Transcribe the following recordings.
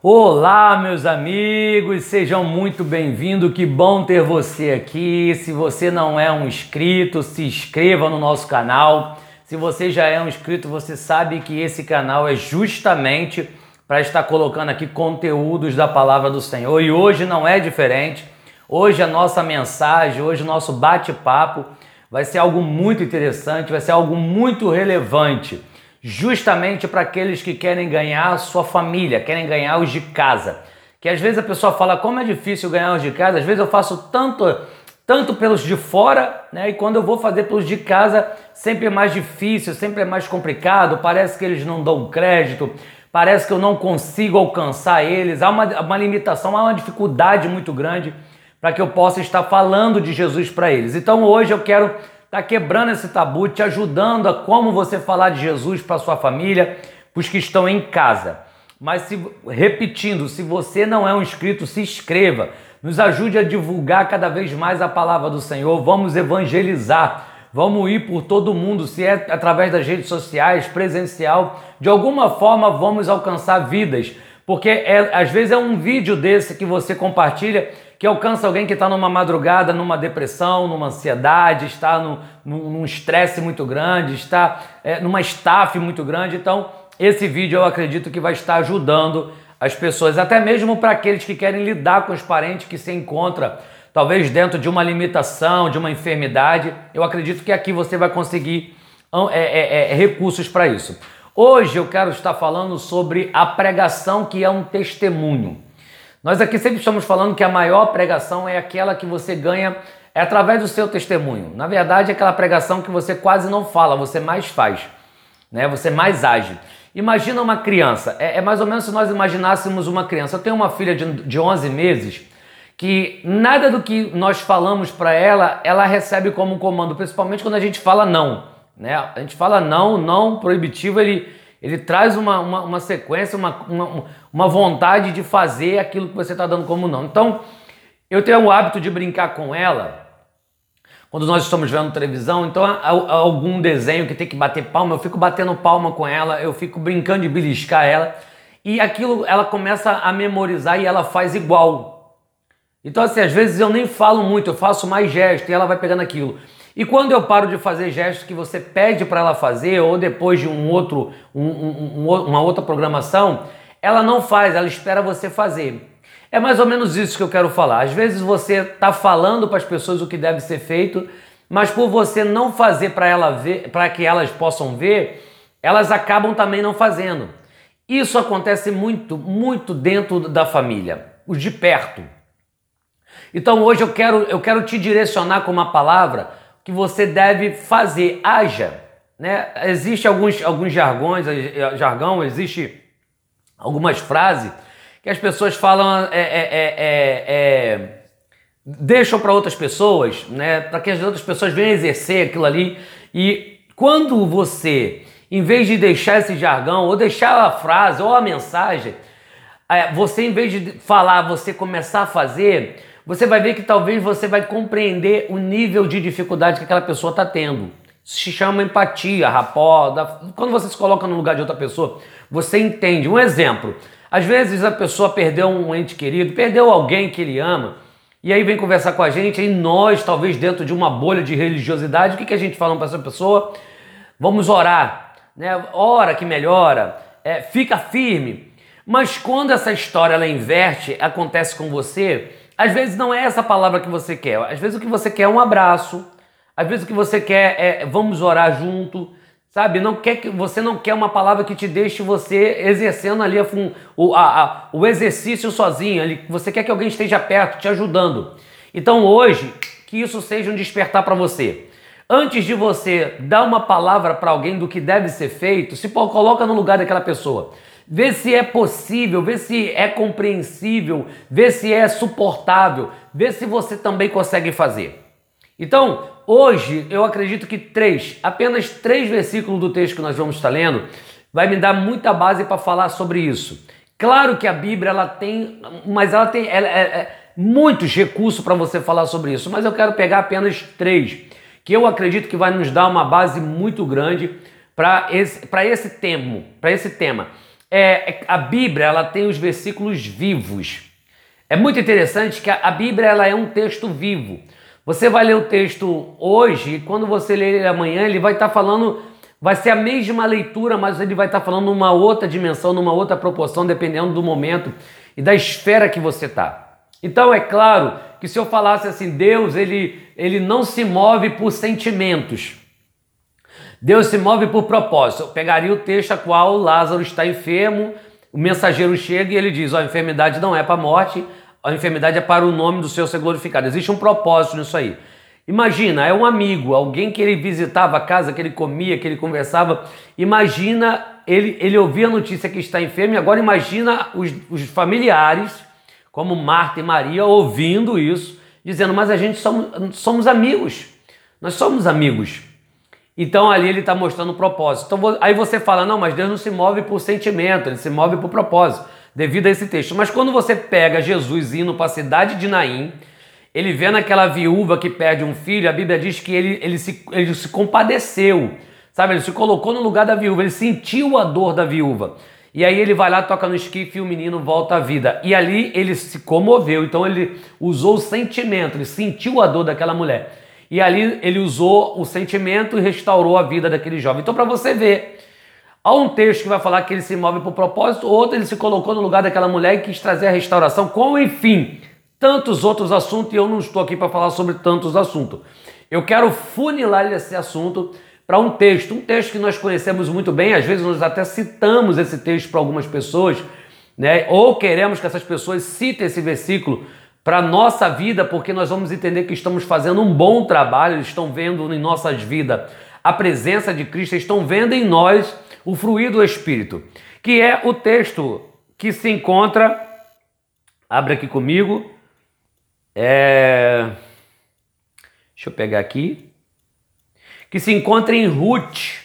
Olá, meus amigos, sejam muito bem-vindos. Que bom ter você aqui. Se você não é um inscrito, se inscreva no nosso canal. Se você já é um inscrito, você sabe que esse canal é justamente para estar colocando aqui conteúdos da palavra do Senhor e hoje não é diferente. Hoje a nossa mensagem, hoje o nosso bate-papo vai ser algo muito interessante, vai ser algo muito relevante justamente para aqueles que querem ganhar sua família, querem ganhar os de casa. Que às vezes a pessoa fala como é difícil ganhar os de casa, às vezes eu faço tanto tanto pelos de fora, né? E quando eu vou fazer pelos de casa, sempre é mais difícil, sempre é mais complicado, parece que eles não dão crédito, parece que eu não consigo alcançar eles, há uma, uma limitação, há uma dificuldade muito grande para que eu possa estar falando de Jesus para eles. Então hoje eu quero está quebrando esse tabu, te ajudando a como você falar de Jesus para sua família, para os que estão em casa. Mas se, repetindo, se você não é um inscrito, se inscreva. Nos ajude a divulgar cada vez mais a palavra do Senhor. Vamos evangelizar. Vamos ir por todo mundo, se é através das redes sociais, presencial, de alguma forma vamos alcançar vidas, porque é, às vezes é um vídeo desse que você compartilha que alcança alguém que está numa madrugada, numa depressão, numa ansiedade, está no, num estresse muito grande, está é, numa estafe muito grande. Então, esse vídeo eu acredito que vai estar ajudando as pessoas, até mesmo para aqueles que querem lidar com os parentes que se encontram talvez dentro de uma limitação, de uma enfermidade. Eu acredito que aqui você vai conseguir é, é, é, recursos para isso. Hoje eu quero estar falando sobre a pregação que é um testemunho. Nós aqui sempre estamos falando que a maior pregação é aquela que você ganha é através do seu testemunho. Na verdade, é aquela pregação que você quase não fala, você mais faz, né? Você mais age. Imagina uma criança. É, é mais ou menos se nós imaginássemos uma criança. Eu tenho uma filha de, de 11 meses que nada do que nós falamos para ela, ela recebe como comando, principalmente quando a gente fala não. Né? A gente fala não, não proibitivo, ele ele traz uma, uma, uma sequência, uma, uma, uma vontade de fazer aquilo que você está dando como não. Então, eu tenho o hábito de brincar com ela quando nós estamos vendo televisão, então algum desenho que tem que bater palma, eu fico batendo palma com ela, eu fico brincando de beliscar ela, e aquilo ela começa a memorizar e ela faz igual. Então, assim, às vezes eu nem falo muito, eu faço mais gesto e ela vai pegando aquilo. E quando eu paro de fazer gestos que você pede para ela fazer, ou depois de um outro, um, um, um, uma outra programação, ela não faz, ela espera você fazer. É mais ou menos isso que eu quero falar. Às vezes você está falando para as pessoas o que deve ser feito, mas por você não fazer para ela ver, para que elas possam ver, elas acabam também não fazendo. Isso acontece muito, muito dentro da família, os de perto. Então hoje eu quero, eu quero te direcionar com uma palavra que você deve fazer. Haja. Né? Existe alguns, alguns jargões, eh, jargão, existe algumas frases que as pessoas falam, é, é, é, deixam para outras pessoas, né? para que as outras pessoas venham exercer aquilo ali. E quando você, em vez de deixar esse jargão, ou deixar a frase ou a mensagem, você, em vez de falar, você começar a fazer, você vai ver que talvez você vai compreender o nível de dificuldade que aquela pessoa está tendo. Se chama empatia, rapó. Quando você se coloca no lugar de outra pessoa, você entende. Um exemplo: às vezes a pessoa perdeu um ente querido, perdeu alguém que ele ama, e aí vem conversar com a gente, e nós, talvez dentro de uma bolha de religiosidade, o que, que a gente fala para essa pessoa? Vamos orar, né? Ora que melhora, é, fica firme. Mas quando essa história ela inverte, acontece com você, às vezes não é essa palavra que você quer. Às vezes o que você quer é um abraço. Às vezes o que você quer é vamos orar junto. Sabe? Não quer que você não quer uma palavra que te deixe você exercendo ali a, o, a, a, o exercício sozinho. Ali. Você quer que alguém esteja perto, te ajudando. Então hoje, que isso seja um despertar para você. Antes de você dar uma palavra para alguém do que deve ser feito, se coloca no lugar daquela pessoa vê se é possível, vê se é compreensível, vê se é suportável, vê se você também consegue fazer. Então, hoje eu acredito que três, apenas três versículos do texto que nós vamos estar lendo, vai me dar muita base para falar sobre isso. Claro que a Bíblia ela tem, mas ela tem ela, é, é, muitos recursos para você falar sobre isso, mas eu quero pegar apenas três, que eu acredito que vai nos dar uma base muito grande para esse, esse tema, para esse tema. É, a Bíblia ela tem os versículos vivos. É muito interessante que a, a Bíblia ela é um texto vivo. Você vai ler o texto hoje e quando você ler ele amanhã, ele vai estar tá falando, vai ser a mesma leitura, mas ele vai estar tá falando numa outra dimensão, numa outra proporção, dependendo do momento e da esfera que você está. Então é claro que se eu falasse assim, Deus ele, ele não se move por sentimentos. Deus se move por propósito. Eu pegaria o texto a qual Lázaro está enfermo, o mensageiro chega e ele diz: a enfermidade não é para a morte, a enfermidade é para o nome do Senhor ser glorificado. Existe um propósito nisso aí. Imagina, é um amigo, alguém que ele visitava a casa, que ele comia, que ele conversava. Imagina, ele, ele ouvia a notícia que está enfermo, e agora imagina os, os familiares, como Marta e Maria, ouvindo isso, dizendo: Mas a gente somos, somos amigos, nós somos amigos. Então ali ele está mostrando o propósito. Então, aí você fala, não, mas Deus não se move por sentimento, ele se move por propósito, devido a esse texto. Mas quando você pega Jesus indo para a cidade de Naim, ele vê naquela viúva que perde um filho, a Bíblia diz que ele, ele, se, ele se compadeceu, sabe? Ele se colocou no lugar da viúva, ele sentiu a dor da viúva. E aí ele vai lá, toca no esquife e o menino volta à vida. E ali ele se comoveu, então ele usou o sentimento, ele sentiu a dor daquela mulher. E ali ele usou o sentimento e restaurou a vida daquele jovem. Então, para você ver, há um texto que vai falar que ele se move por propósito, outro ele se colocou no lugar daquela mulher e quis trazer a restauração, como enfim, tantos outros assuntos, e eu não estou aqui para falar sobre tantos assuntos. Eu quero funilar esse assunto para um texto, um texto que nós conhecemos muito bem, às vezes nós até citamos esse texto para algumas pessoas, né? Ou queremos que essas pessoas citem esse versículo para a nossa vida, porque nós vamos entender que estamos fazendo um bom trabalho, eles estão vendo em nossas vidas a presença de Cristo, estão vendo em nós o fruir do Espírito, que é o texto que se encontra, abre aqui comigo, é... deixa eu pegar aqui, que se encontra em Ruth,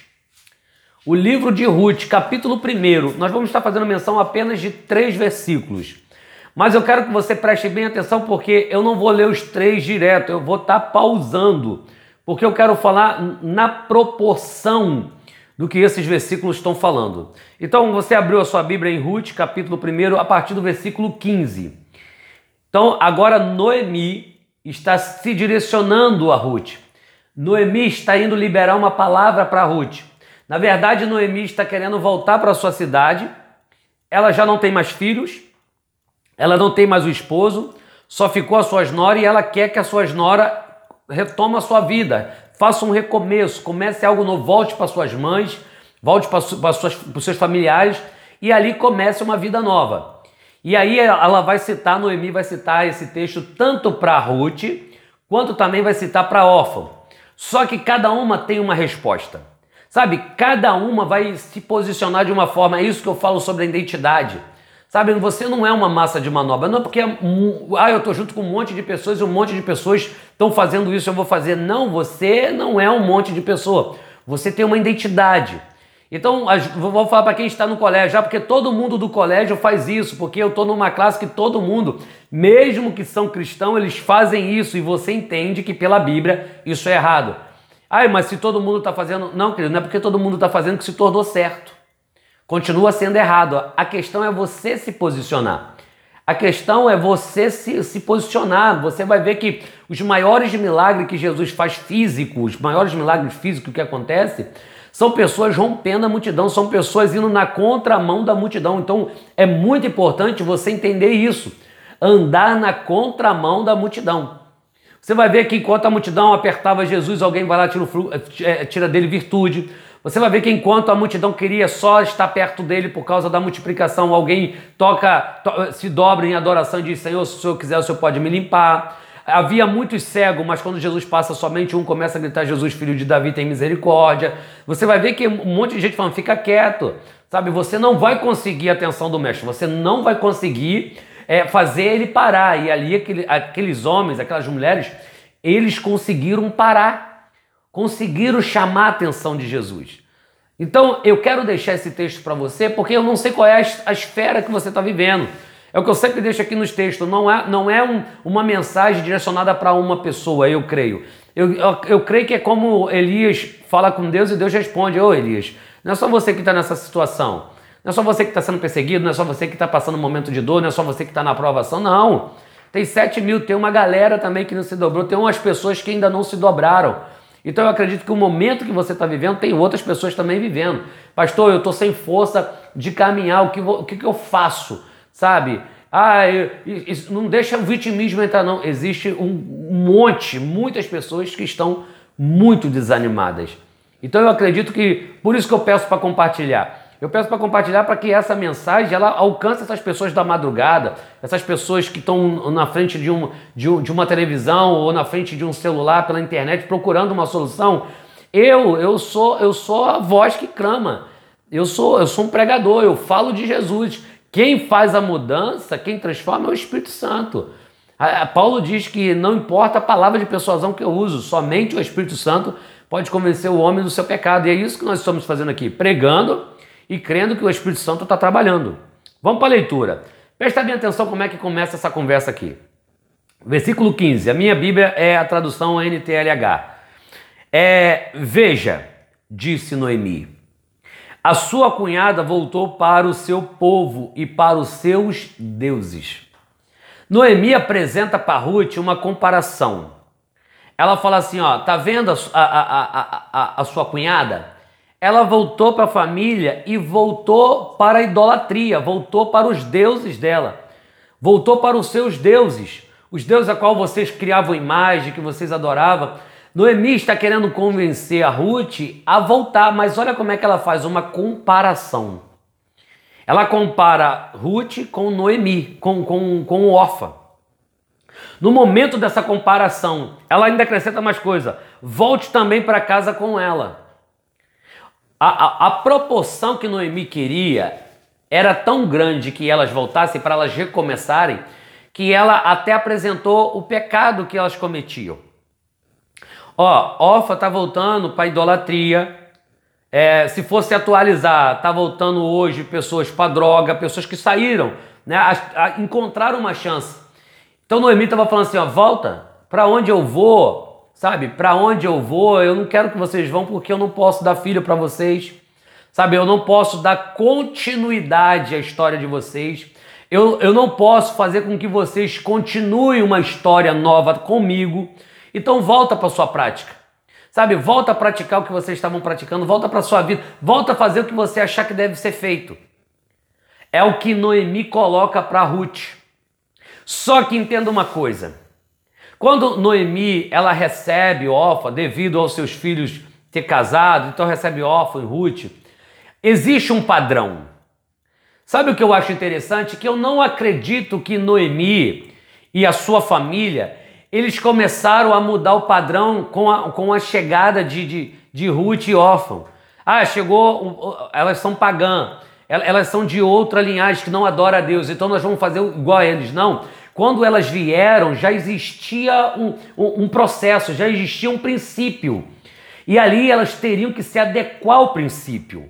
o livro de Ruth, capítulo 1. Nós vamos estar fazendo menção apenas de três versículos. Mas eu quero que você preste bem atenção porque eu não vou ler os três direto, eu vou estar tá pausando, porque eu quero falar na proporção do que esses versículos estão falando. Então você abriu a sua Bíblia em Ruth, capítulo 1, a partir do versículo 15. Então agora Noemi está se direcionando a Ruth. Noemi está indo liberar uma palavra para Ruth. Na verdade, Noemi está querendo voltar para sua cidade. Ela já não tem mais filhos ela não tem mais o esposo, só ficou a suas nora e ela quer que a suas nora retome a sua vida, faça um recomeço, comece algo novo, volte para suas mães, volte para os seus familiares e ali comece uma vida nova. E aí ela vai citar, Noemi vai citar esse texto tanto para Ruth, quanto também vai citar para Órfão. Só que cada uma tem uma resposta. Sabe, cada uma vai se posicionar de uma forma, é isso que eu falo sobre a identidade. Sabe, você não é uma massa de manobra. Não é porque ah, eu estou junto com um monte de pessoas e um monte de pessoas estão fazendo isso, eu vou fazer. Não, você não é um monte de pessoa. Você tem uma identidade. Então, vou falar para quem está no colégio, já porque todo mundo do colégio faz isso, porque eu estou numa classe que todo mundo, mesmo que são cristãos, eles fazem isso e você entende que pela Bíblia isso é errado. Ai, mas se todo mundo está fazendo. Não, querido, não é porque todo mundo está fazendo que se tornou certo. Continua sendo errado. A questão é você se posicionar. A questão é você se, se posicionar. Você vai ver que os maiores milagres que Jesus faz físicos, os maiores milagres físicos que acontecem, são pessoas rompendo a multidão, são pessoas indo na contramão da multidão. Então é muito importante você entender isso. Andar na contramão da multidão. Você vai ver que enquanto a multidão apertava Jesus, alguém vai lá tira, eh, tira dele virtude. Você vai ver que enquanto a multidão queria só estar perto dele por causa da multiplicação, alguém toca, to, se dobra em adoração e diz: Senhor, se o Senhor quiser, o Senhor pode me limpar. Havia muitos cegos, mas quando Jesus passa, somente um começa a gritar: Jesus, filho de Davi, tem misericórdia. Você vai ver que um monte de gente falando: fica quieto, sabe? Você não vai conseguir a atenção do mestre, você não vai conseguir é, fazer ele parar. E ali, aquele, aqueles homens, aquelas mulheres, eles conseguiram parar conseguiram chamar a atenção de Jesus. Então eu quero deixar esse texto para você porque eu não sei qual é a esfera que você está vivendo. É o que eu sempre deixo aqui nos textos. Não é, não é um, uma mensagem direcionada para uma pessoa, eu creio. Eu, eu, eu, creio que é como Elias fala com Deus e Deus responde: Ô Elias, não é só você que está nessa situação. Não é só você que está sendo perseguido, não é só você que está passando um momento de dor, não é só você que está na aprovação, não. Tem 7 mil, tem uma galera também que não se dobrou, tem umas pessoas que ainda não se dobraram. Então eu acredito que o momento que você está vivendo, tem outras pessoas também vivendo. Pastor, eu estou sem força de caminhar, o que, o que, que eu faço? Sabe? Ah, eu, isso, não deixa o vitimismo entrar, não. Existe um monte, muitas pessoas que estão muito desanimadas. Então eu acredito que, por isso que eu peço para compartilhar. Eu peço para compartilhar para que essa mensagem ela alcance essas pessoas da madrugada, essas pessoas que estão na frente de, um, de, um, de uma televisão ou na frente de um celular pela internet procurando uma solução. Eu, eu sou, eu sou a voz que clama. Eu sou, eu sou um pregador, eu falo de Jesus. Quem faz a mudança, quem transforma é o Espírito Santo. A, a Paulo diz que não importa a palavra de persuasão que eu uso, somente o Espírito Santo pode convencer o homem do seu pecado. E é isso que nós estamos fazendo aqui, pregando e crendo que o Espírito Santo está trabalhando. Vamos para a leitura. Presta bem atenção como é que começa essa conversa aqui. Versículo 15. A minha Bíblia é a tradução NTLH. É, veja, disse Noemi, a sua cunhada voltou para o seu povo e para os seus deuses. Noemi apresenta para Ruth uma comparação. Ela fala assim: ó, tá vendo a, a, a, a, a sua cunhada? Ela voltou para a família e voltou para a idolatria, voltou para os deuses dela, voltou para os seus deuses, os deuses a qual vocês criavam imagem, que vocês adoravam. Noemi está querendo convencer a Ruth a voltar, mas olha como é que ela faz uma comparação. Ela compara Ruth com Noemi, com, com, com Orfa. No momento dessa comparação, ela ainda acrescenta mais coisa: volte também para casa com ela. A, a, a, proporção que Noemi queria era tão grande que elas voltassem para elas recomeçarem, que ela até apresentou o pecado que elas cometiam. Ó, Orfa tá voltando para idolatria. É, se fosse atualizar, tá voltando hoje pessoas para droga, pessoas que saíram, né, a, a, encontraram uma chance. Então Noemi estava falando assim, ó, volta, para onde eu vou, sabe? Para onde eu vou, eu não quero que vocês vão porque eu não posso dar filho para vocês, sabe? Eu não posso dar continuidade à história de vocês. Eu, eu não posso fazer com que vocês continuem uma história nova comigo. Então volta para sua prática. Sabe, volta a praticar o que vocês estavam praticando, volta para sua vida, volta a fazer o que você achar que deve ser feito. É o que Noemi coloca para Ruth. Só que entenda uma coisa. Quando Noemi ela recebe Ofa devido aos seus filhos ter casado, então recebe Ofa e Ruth, existe um padrão. Sabe o que eu acho interessante? Que eu não acredito que Noemi e a sua família eles começaram a mudar o padrão com a, com a chegada de, de, de Ruth e órfão. Ah, chegou, elas são pagãs, elas são de outra linhagem que não adora a Deus, então nós vamos fazer igual a eles. Não. Quando elas vieram, já existia um, um, um processo, já existia um princípio. E ali elas teriam que se adequar ao princípio.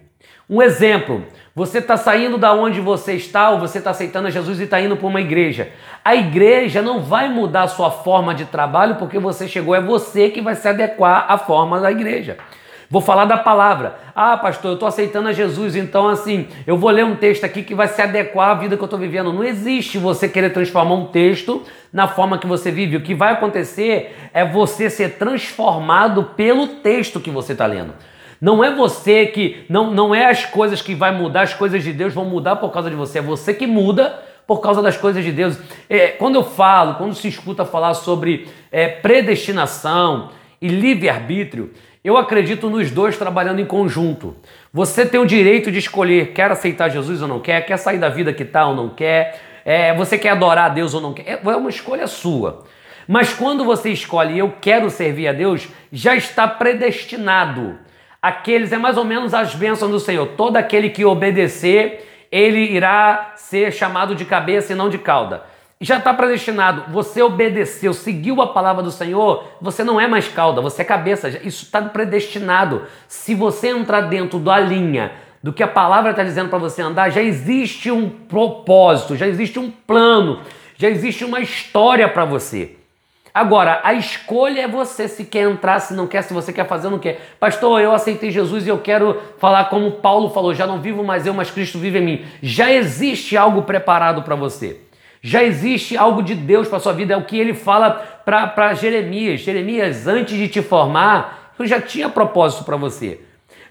Um exemplo, você está saindo da onde você está ou você está aceitando Jesus e está indo para uma igreja. A igreja não vai mudar a sua forma de trabalho porque você chegou, é você que vai se adequar à forma da igreja. Vou falar da palavra. Ah, pastor, eu estou aceitando a Jesus, então assim, eu vou ler um texto aqui que vai se adequar à vida que eu estou vivendo. Não existe você querer transformar um texto na forma que você vive. O que vai acontecer é você ser transformado pelo texto que você está lendo. Não é você que. Não, não é as coisas que vai mudar, as coisas de Deus vão mudar por causa de você. É você que muda por causa das coisas de Deus. É, quando eu falo, quando se escuta falar sobre é, predestinação e livre-arbítrio, eu acredito nos dois trabalhando em conjunto. Você tem o direito de escolher, quer aceitar Jesus ou não quer, quer sair da vida que está ou não quer, é, você quer adorar a Deus ou não quer, é uma escolha sua. Mas quando você escolhe eu quero servir a Deus, já está predestinado. Aqueles é mais ou menos as bênçãos do Senhor. Todo aquele que obedecer, ele irá ser chamado de cabeça e não de cauda. Já está predestinado. Você obedeceu, seguiu a palavra do Senhor, você não é mais cauda, você é cabeça. Isso está predestinado. Se você entrar dentro da linha do que a palavra está dizendo para você andar, já existe um propósito, já existe um plano, já existe uma história para você. Agora, a escolha é você se quer entrar, se não quer, se você quer fazer ou não quer. Pastor, eu aceitei Jesus e eu quero falar como Paulo falou: já não vivo mais eu, mas Cristo vive em mim. Já existe algo preparado para você. Já existe algo de Deus para sua vida. É o que ele fala para Jeremias. Jeremias, antes de te formar, eu já tinha propósito para você.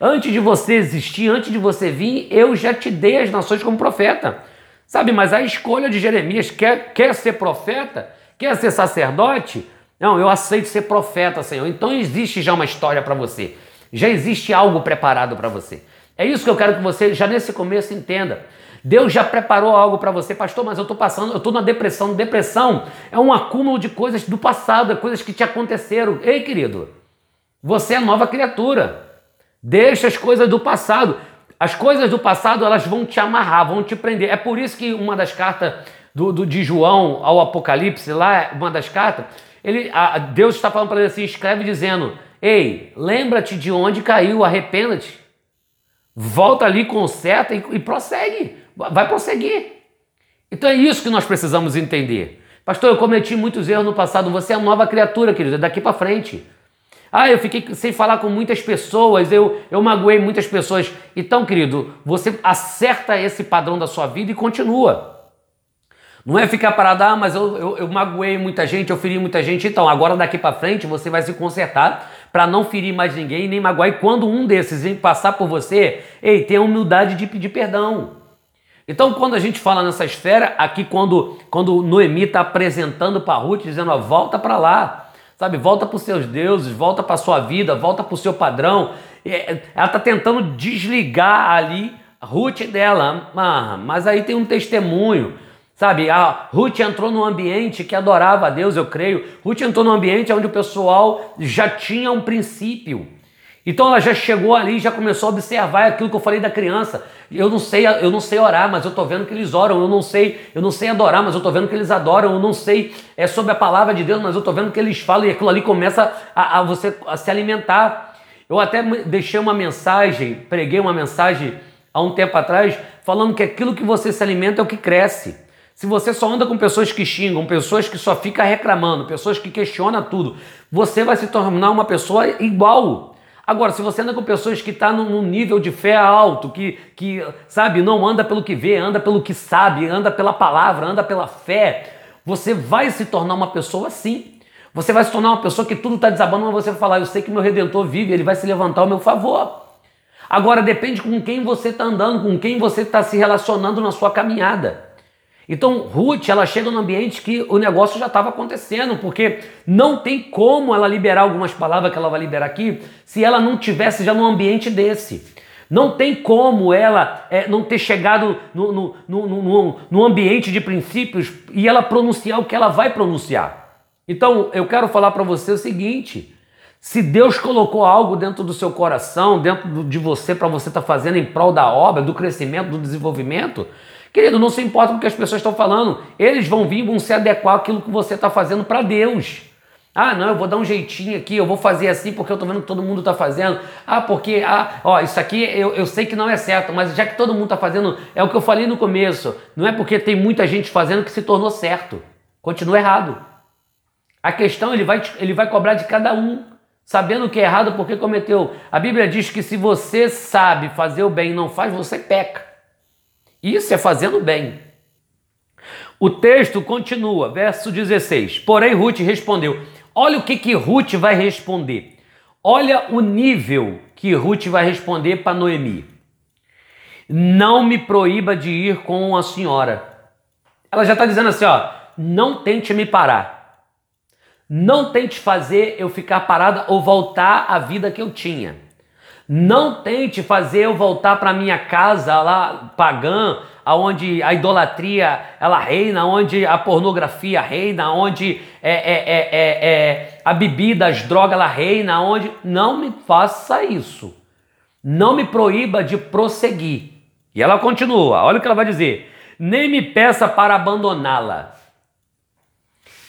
Antes de você existir, antes de você vir, eu já te dei as nações como profeta. Sabe, mas a escolha de Jeremias quer, quer ser profeta Quer ser sacerdote? Não, eu aceito ser profeta, Senhor. Então existe já uma história para você. Já existe algo preparado para você. É isso que eu quero que você já nesse começo entenda. Deus já preparou algo para você, pastor, mas eu estou passando, eu estou na depressão. Depressão é um acúmulo de coisas do passado, é coisas que te aconteceram. Ei, querido, você é nova criatura. Deixa as coisas do passado. As coisas do passado elas vão te amarrar, vão te prender. É por isso que uma das cartas do, do, de João ao Apocalipse, lá, uma das cartas, ele, a, Deus está falando para ele assim: escreve dizendo: Ei, lembra-te de onde caiu, arrependa-te. Volta ali, conserta e, e prossegue. Vai prosseguir. Então é isso que nós precisamos entender. Pastor, eu cometi muitos erros no passado. Você é uma nova criatura, querido, é daqui para frente. Ah, eu fiquei sem falar com muitas pessoas, eu, eu magoei muitas pessoas. Então, querido, você acerta esse padrão da sua vida e continua. Não é ficar parado, ah, mas eu, eu, eu magoei muita gente, eu feri muita gente. Então, agora daqui para frente você vai se consertar para não ferir mais ninguém nem magoar. E quando um desses vem passar por você, ei, tenha humildade de pedir perdão. Então, quando a gente fala nessa esfera, aqui quando, quando Noemi está apresentando para Ruth, dizendo, ó, volta para lá, sabe? Volta para os seus deuses, volta para sua vida, volta para o seu padrão. Ela está tentando desligar ali Ruth dela, ah, mas aí tem um testemunho. Sabe, a Ruth entrou num ambiente que adorava a Deus, eu creio. Ruth entrou num ambiente onde o pessoal já tinha um princípio. Então ela já chegou ali, já começou a observar aquilo que eu falei da criança. Eu não sei, eu não sei orar, mas eu estou vendo que eles oram. Eu não sei, eu não sei adorar, mas eu estou vendo que eles adoram. Eu não sei é sobre a palavra de Deus, mas eu estou vendo que eles falam e aquilo ali começa a, a você a se alimentar. Eu até deixei uma mensagem, preguei uma mensagem há um tempo atrás, falando que aquilo que você se alimenta é o que cresce. Se você só anda com pessoas que xingam, pessoas que só ficam reclamando, pessoas que questionam tudo, você vai se tornar uma pessoa igual. Agora, se você anda com pessoas que estão tá num nível de fé alto, que, que, sabe, não anda pelo que vê, anda pelo que sabe, anda pela palavra, anda pela fé, você vai se tornar uma pessoa assim. Você vai se tornar uma pessoa que tudo está desabando, mas você vai falar, eu sei que meu Redentor vive, ele vai se levantar ao meu favor. Agora depende com quem você está andando, com quem você está se relacionando na sua caminhada. Então, Ruth, ela chega num ambiente que o negócio já estava acontecendo, porque não tem como ela liberar algumas palavras que ela vai liberar aqui se ela não tivesse já num ambiente desse. Não tem como ela é, não ter chegado no, no, no, no, ambiente de princípios e ela pronunciar o que ela vai pronunciar. Então, eu quero falar para você o seguinte: se Deus colocou algo dentro do seu coração, dentro de você, para você estar tá fazendo em prol da obra, do crescimento, do desenvolvimento, Querido, não se importa com o que as pessoas estão falando. Eles vão vir, vão se adequar àquilo que você está fazendo para Deus. Ah, não, eu vou dar um jeitinho aqui, eu vou fazer assim porque eu estou vendo que todo mundo está fazendo. Ah, porque, ah, ó, isso aqui eu, eu sei que não é certo, mas já que todo mundo está fazendo, é o que eu falei no começo. Não é porque tem muita gente fazendo que se tornou certo. Continua errado. A questão ele vai, ele vai cobrar de cada um, sabendo que é errado porque cometeu. A Bíblia diz que se você sabe fazer o bem e não faz, você peca. Isso é fazendo bem. O texto continua, verso 16. Porém, Ruth respondeu: Olha o que, que Ruth vai responder. Olha o nível que Ruth vai responder para Noemi. Não me proíba de ir com a senhora. Ela já está dizendo assim: ó, não tente me parar. Não tente fazer eu ficar parada ou voltar à vida que eu tinha. Não tente fazer eu voltar para minha casa lá pagã, aonde a idolatria ela reina, onde a pornografia reina, onde é, é, é, é, é a bebida, as drogas ela reina, onde não me faça isso. Não me proíba de prosseguir. E ela continua, olha o que ela vai dizer. Nem me peça para abandoná-la.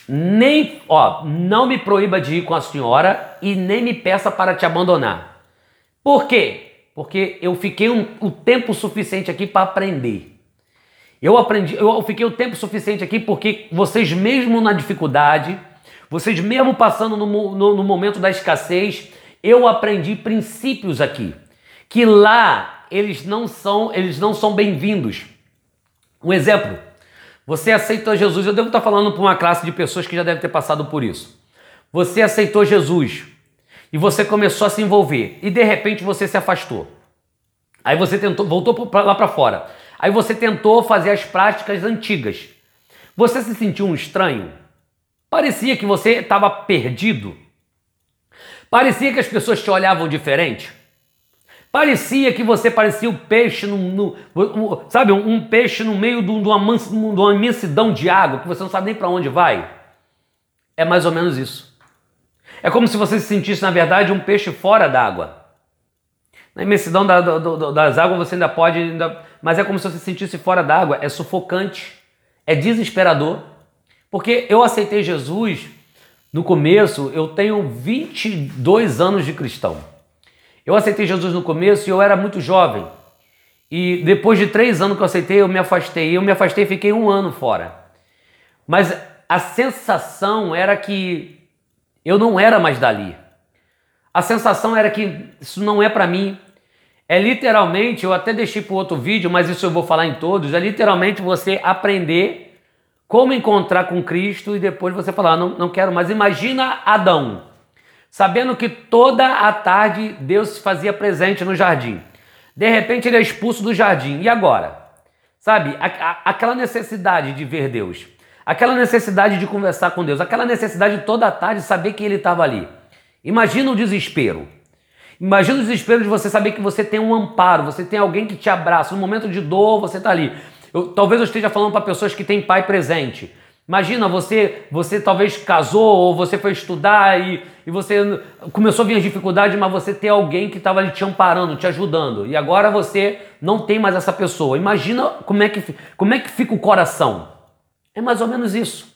Nem, ó, não me proíba de ir com a senhora e nem me peça para te abandonar. Por quê? Porque eu fiquei um, o tempo suficiente aqui para aprender. Eu aprendi, eu fiquei o tempo suficiente aqui porque vocês mesmo na dificuldade, Vocês, mesmo passando no, no, no momento da escassez, eu aprendi princípios aqui. Que lá eles não são, eles não são bem-vindos. Um exemplo. Você aceitou Jesus. Eu devo estar falando para uma classe de pessoas que já devem ter passado por isso. Você aceitou Jesus e você começou a se envolver e de repente você se afastou. Aí você tentou, voltou lá para fora. Aí você tentou fazer as práticas antigas. Você se sentiu um estranho? Parecia que você estava perdido? Parecia que as pessoas te olhavam diferente? Parecia que você parecia um peixe, no, no, um, sabe, um, peixe no meio de uma, de uma imensidão de água que você não sabe nem para onde vai. É mais ou menos isso. É como se você se sentisse, na verdade, um peixe fora d'água. Na imensidão da, do, das águas você ainda pode, ainda, mas é como se você se sentisse fora d'água. É sufocante, é desesperador. Porque eu aceitei Jesus no começo, eu tenho 22 anos de cristão. Eu aceitei Jesus no começo e eu era muito jovem. E depois de três anos que eu aceitei, eu me afastei. Eu me afastei e fiquei um ano fora. Mas a sensação era que eu não era mais dali. A sensação era que isso não é para mim. É literalmente, eu até deixei para outro vídeo, mas isso eu vou falar em todos. É literalmente você aprender como encontrar com Cristo e depois você falar, não, não quero mais. Imagina Adão sabendo que toda a tarde Deus se fazia presente no jardim. De repente ele é expulso do jardim. E agora? Sabe, a, a, aquela necessidade de ver Deus, aquela necessidade de conversar com Deus, aquela necessidade toda a tarde de saber que ele estava ali. Imagina o desespero. Imagina o desespero de você saber que você tem um amparo, você tem alguém que te abraça. No momento de dor, você está ali. Eu, talvez eu esteja falando para pessoas que têm pai presente. Imagina, você, você talvez casou ou você foi estudar e, e você começou a vir as dificuldades, mas você tem alguém que estava ali te amparando, te ajudando. E agora você não tem mais essa pessoa. Imagina como é que, como é que fica o coração. É mais ou menos isso.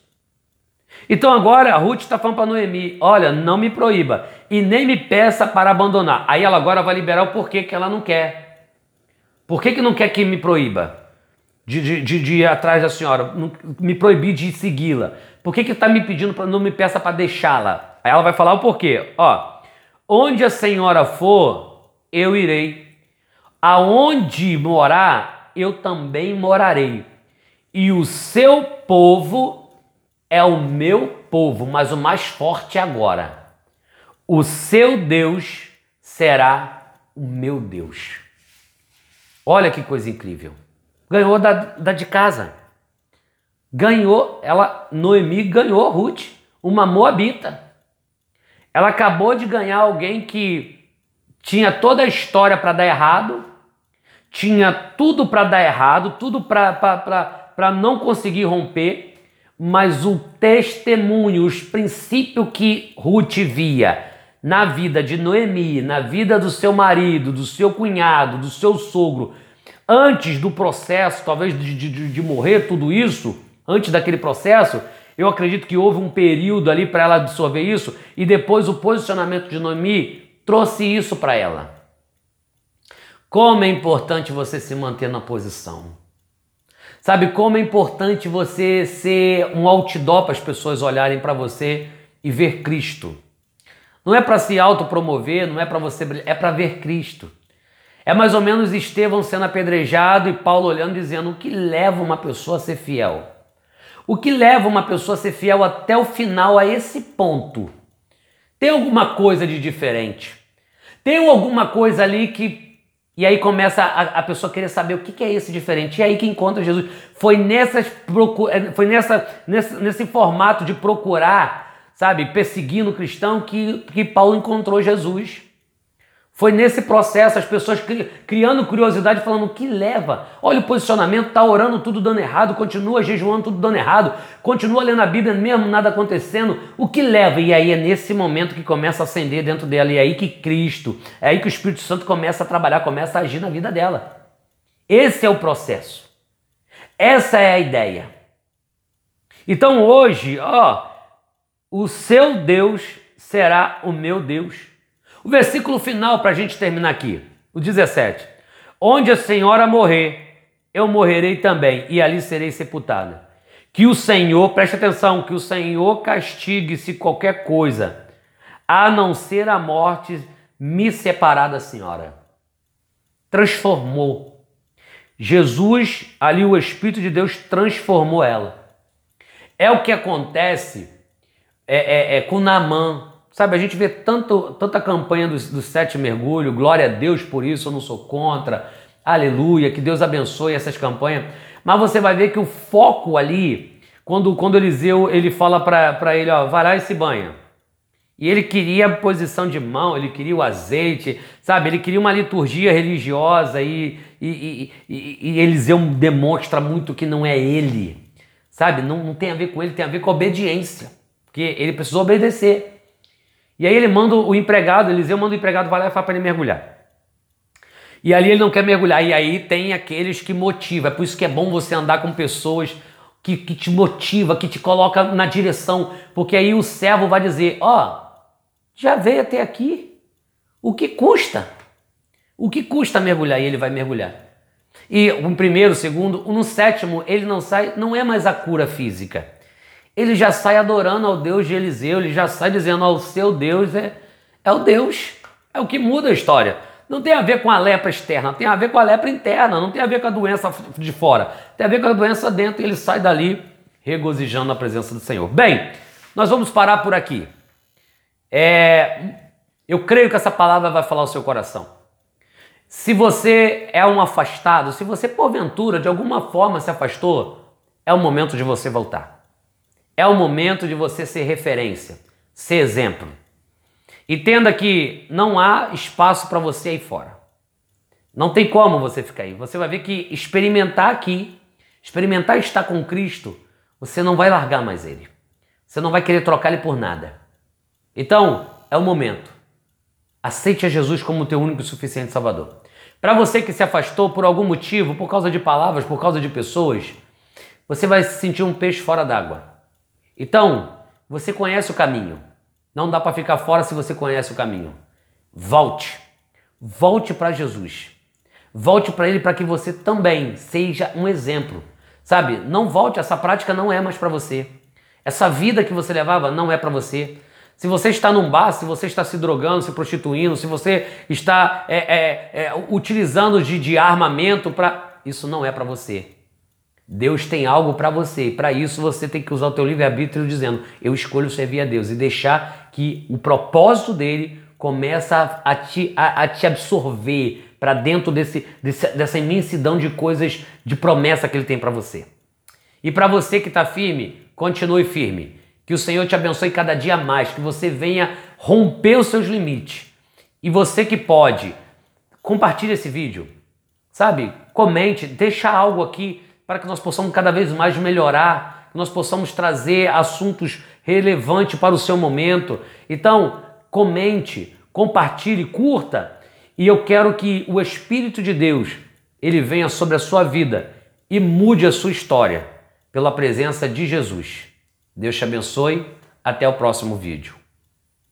Então agora a Ruth está falando para Noemi: olha, não me proíba e nem me peça para abandonar. Aí ela agora vai liberar o porquê que ela não quer. Por que, que não quer que me proíba? de, de, de, de ir atrás da senhora, me proibir de segui-la. Por que que está me pedindo para não me peça para deixá-la? Aí ela vai falar o porquê. Ó, onde a senhora for, eu irei. Aonde morar, eu também morarei. E o seu povo é o meu povo, mas o mais forte agora. O seu Deus será o meu Deus. Olha que coisa incrível. Ganhou da, da de casa. Ganhou, ela, Noemi ganhou Ruth, uma moabita. Ela acabou de ganhar alguém que tinha toda a história para dar errado, tinha tudo para dar errado, tudo para não conseguir romper, mas o testemunho, os princípios que Ruth via na vida de Noemi, na vida do seu marido, do seu cunhado, do seu sogro, antes do processo, talvez de, de, de morrer tudo isso, antes daquele processo, eu acredito que houve um período ali para ela absorver isso e depois o posicionamento de Noemi trouxe isso para ela. Como é importante você se manter na posição. Sabe como é importante você ser um outdoor para as pessoas olharem para você e ver Cristo. Não é para se autopromover, não é para você, é para ver Cristo. É mais ou menos Estevão sendo apedrejado e Paulo olhando dizendo o que leva uma pessoa a ser fiel. O que leva uma pessoa a ser fiel até o final, a esse ponto? Tem alguma coisa de diferente? Tem alguma coisa ali que. E aí começa a, a pessoa querer saber o que, que, é esse diferente. E aí que encontra Jesus. Foi, nessas, é, foi nessa, nesse, nesse formato de procurar, sabe, perseguindo o cristão que, que Paulo encontrou Jesus. Foi nesse processo, as pessoas cri, criando curiosidade, falando o que leva. Olha o posicionamento, tá orando tudo dando errado, continua jejuando tudo dando errado, continua lendo a Bíblia mesmo nada acontecendo. O que leva? E aí é nesse momento que começa a acender dentro dela, e é aí que Cristo, é aí que o Espírito Santo começa a trabalhar, começa a agir na vida dela. Esse é o processo. Essa é a ideia. Então hoje, ó, o seu Deus será o meu Deus. O versículo final para a gente terminar aqui, o 17: Onde a senhora morrer, eu morrerei também, e ali serei sepultada. Que o Senhor, preste atenção, que o Senhor castigue se qualquer coisa, a não ser a morte, me separar da senhora. Transformou. Jesus, ali o Espírito de Deus transformou ela. É o que acontece é, é, é com Namã. Sabe, a gente vê tanto, tanta campanha dos, dos sete mergulhos, glória a Deus por isso, eu não sou contra, aleluia, que Deus abençoe essas campanhas. Mas você vai ver que o foco ali, quando, quando Eliseu ele fala para ele, ó, vai lá e se banha. E ele queria a posição de mão, ele queria o azeite, sabe? Ele queria uma liturgia religiosa e, e, e, e, Eliseu demonstra muito que não é ele, sabe? Não, não tem a ver com ele, tem a ver com a obediência, porque ele precisou obedecer. E aí ele manda o empregado, Eliseu manda o empregado vai lá e fala para ele mergulhar. E ali ele não quer mergulhar. E aí tem aqueles que motivam. É por isso que é bom você andar com pessoas que, que te motiva, que te coloca na direção. Porque aí o servo vai dizer: Ó, oh, já veio até aqui. O que custa? O que custa mergulhar? E ele vai mergulhar. E um primeiro, segundo, no sétimo, ele não sai, não é mais a cura física ele já sai adorando ao Deus de Eliseu, ele já sai dizendo ao seu Deus é, é o Deus. É o que muda a história. Não tem a ver com a lepra externa, tem a ver com a lepra interna, não tem a ver com a doença de fora, tem a ver com a doença dentro e ele sai dali regozijando na presença do Senhor. Bem, nós vamos parar por aqui. É, eu creio que essa palavra vai falar o seu coração. Se você é um afastado, se você porventura de alguma forma se afastou, é o momento de você voltar. É o momento de você ser referência, ser exemplo. Entenda que não há espaço para você aí fora. Não tem como você ficar aí. Você vai ver que experimentar aqui, experimentar estar com Cristo, você não vai largar mais ele. Você não vai querer trocar ele por nada. Então, é o momento. Aceite a Jesus como teu único e suficiente Salvador. Para você que se afastou por algum motivo, por causa de palavras, por causa de pessoas, você vai se sentir um peixe fora d'água. Então, você conhece o caminho. Não dá para ficar fora se você conhece o caminho. Volte. Volte para Jesus. Volte para ele para que você também seja um exemplo. Sabe? Não volte, essa prática não é mais para você. Essa vida que você levava não é para você. Se você está num bar, se você está se drogando, se prostituindo, se você está é, é, é, utilizando de, de armamento para. Isso não é para você. Deus tem algo para você e para isso você tem que usar o teu livre-arbítrio dizendo eu escolho servir a Deus e deixar que o propósito dele começa a te, a, a te absorver para dentro desse, desse, dessa imensidão de coisas, de promessa que ele tem para você. E para você que está firme, continue firme. Que o Senhor te abençoe cada dia mais, que você venha romper os seus limites. E você que pode, compartilhe esse vídeo, sabe? Comente, deixa algo aqui para que nós possamos cada vez mais melhorar, que nós possamos trazer assuntos relevantes para o seu momento. Então, comente, compartilhe, curta, e eu quero que o Espírito de Deus ele venha sobre a sua vida e mude a sua história pela presença de Jesus. Deus te abençoe. Até o próximo vídeo.